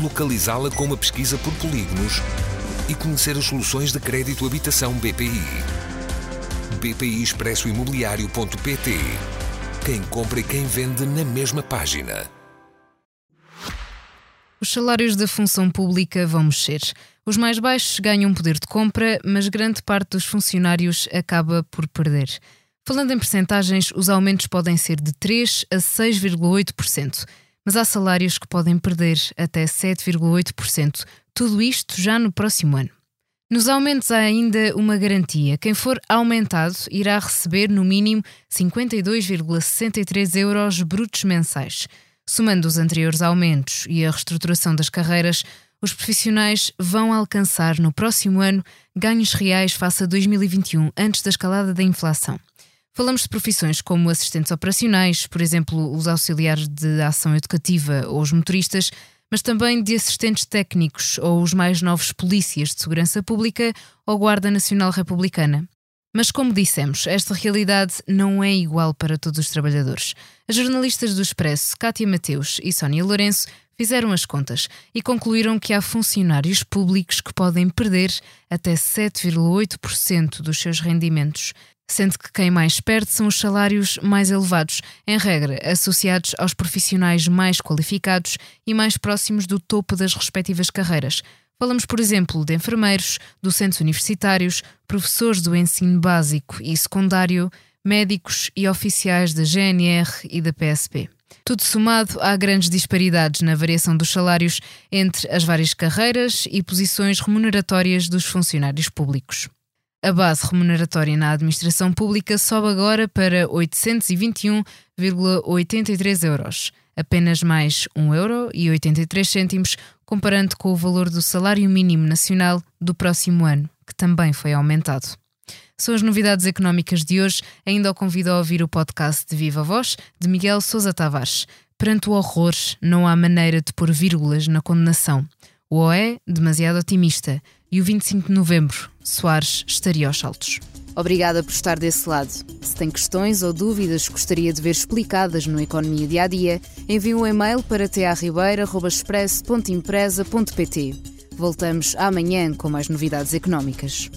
localizá-la com uma pesquisa por polígonos e conhecer as soluções de crédito habitação BPI. BPI Expresso Imobiliário.pt Quem compra e quem vende na mesma página. Os salários da função pública vão mexer. Os mais baixos ganham poder de compra, mas grande parte dos funcionários acaba por perder. Falando em percentagens, os aumentos podem ser de 3 a 6,8% mas há salários que podem perder até 7,8%, tudo isto já no próximo ano. Nos aumentos há ainda uma garantia: quem for aumentado irá receber no mínimo 52,63 euros brutos mensais. Somando os anteriores aumentos e a reestruturação das carreiras, os profissionais vão alcançar no próximo ano ganhos reais face a 2021, antes da escalada da inflação. Falamos de profissões como assistentes operacionais, por exemplo, os auxiliares de ação educativa ou os motoristas, mas também de assistentes técnicos ou os mais novos polícias de segurança pública ou Guarda Nacional Republicana. Mas, como dissemos, esta realidade não é igual para todos os trabalhadores. As jornalistas do Expresso, Cátia Mateus e Sónia Lourenço, fizeram as contas e concluíram que há funcionários públicos que podem perder até 7,8% dos seus rendimentos sendo que quem mais perde são os salários mais elevados, em regra associados aos profissionais mais qualificados e mais próximos do topo das respectivas carreiras. Falamos, por exemplo, de enfermeiros, docentes universitários, professores do ensino básico e secundário, médicos e oficiais da GNR e da PSP. Tudo somado, há grandes disparidades na variação dos salários entre as várias carreiras e posições remuneratórias dos funcionários públicos. A base remuneratória na administração pública sobe agora para 821,83 euros, apenas mais 1 euro 83 cêntimos, comparando com o valor do salário mínimo nacional do próximo ano, que também foi aumentado. São as novidades económicas de hoje. Ainda o convido a ouvir o podcast de Viva Voz, de Miguel Sousa Tavares. Perante o horror, não há maneira de pôr vírgulas na condenação. O OE, demasiado otimista. E o 25 de novembro, Soares estaria aos saltos. Obrigada por estar desse lado. Se tem questões ou dúvidas que gostaria de ver explicadas no Economia Dia a Dia, envie um e-mail para tearribeira.express.empresa.pt. Voltamos amanhã com mais novidades económicas.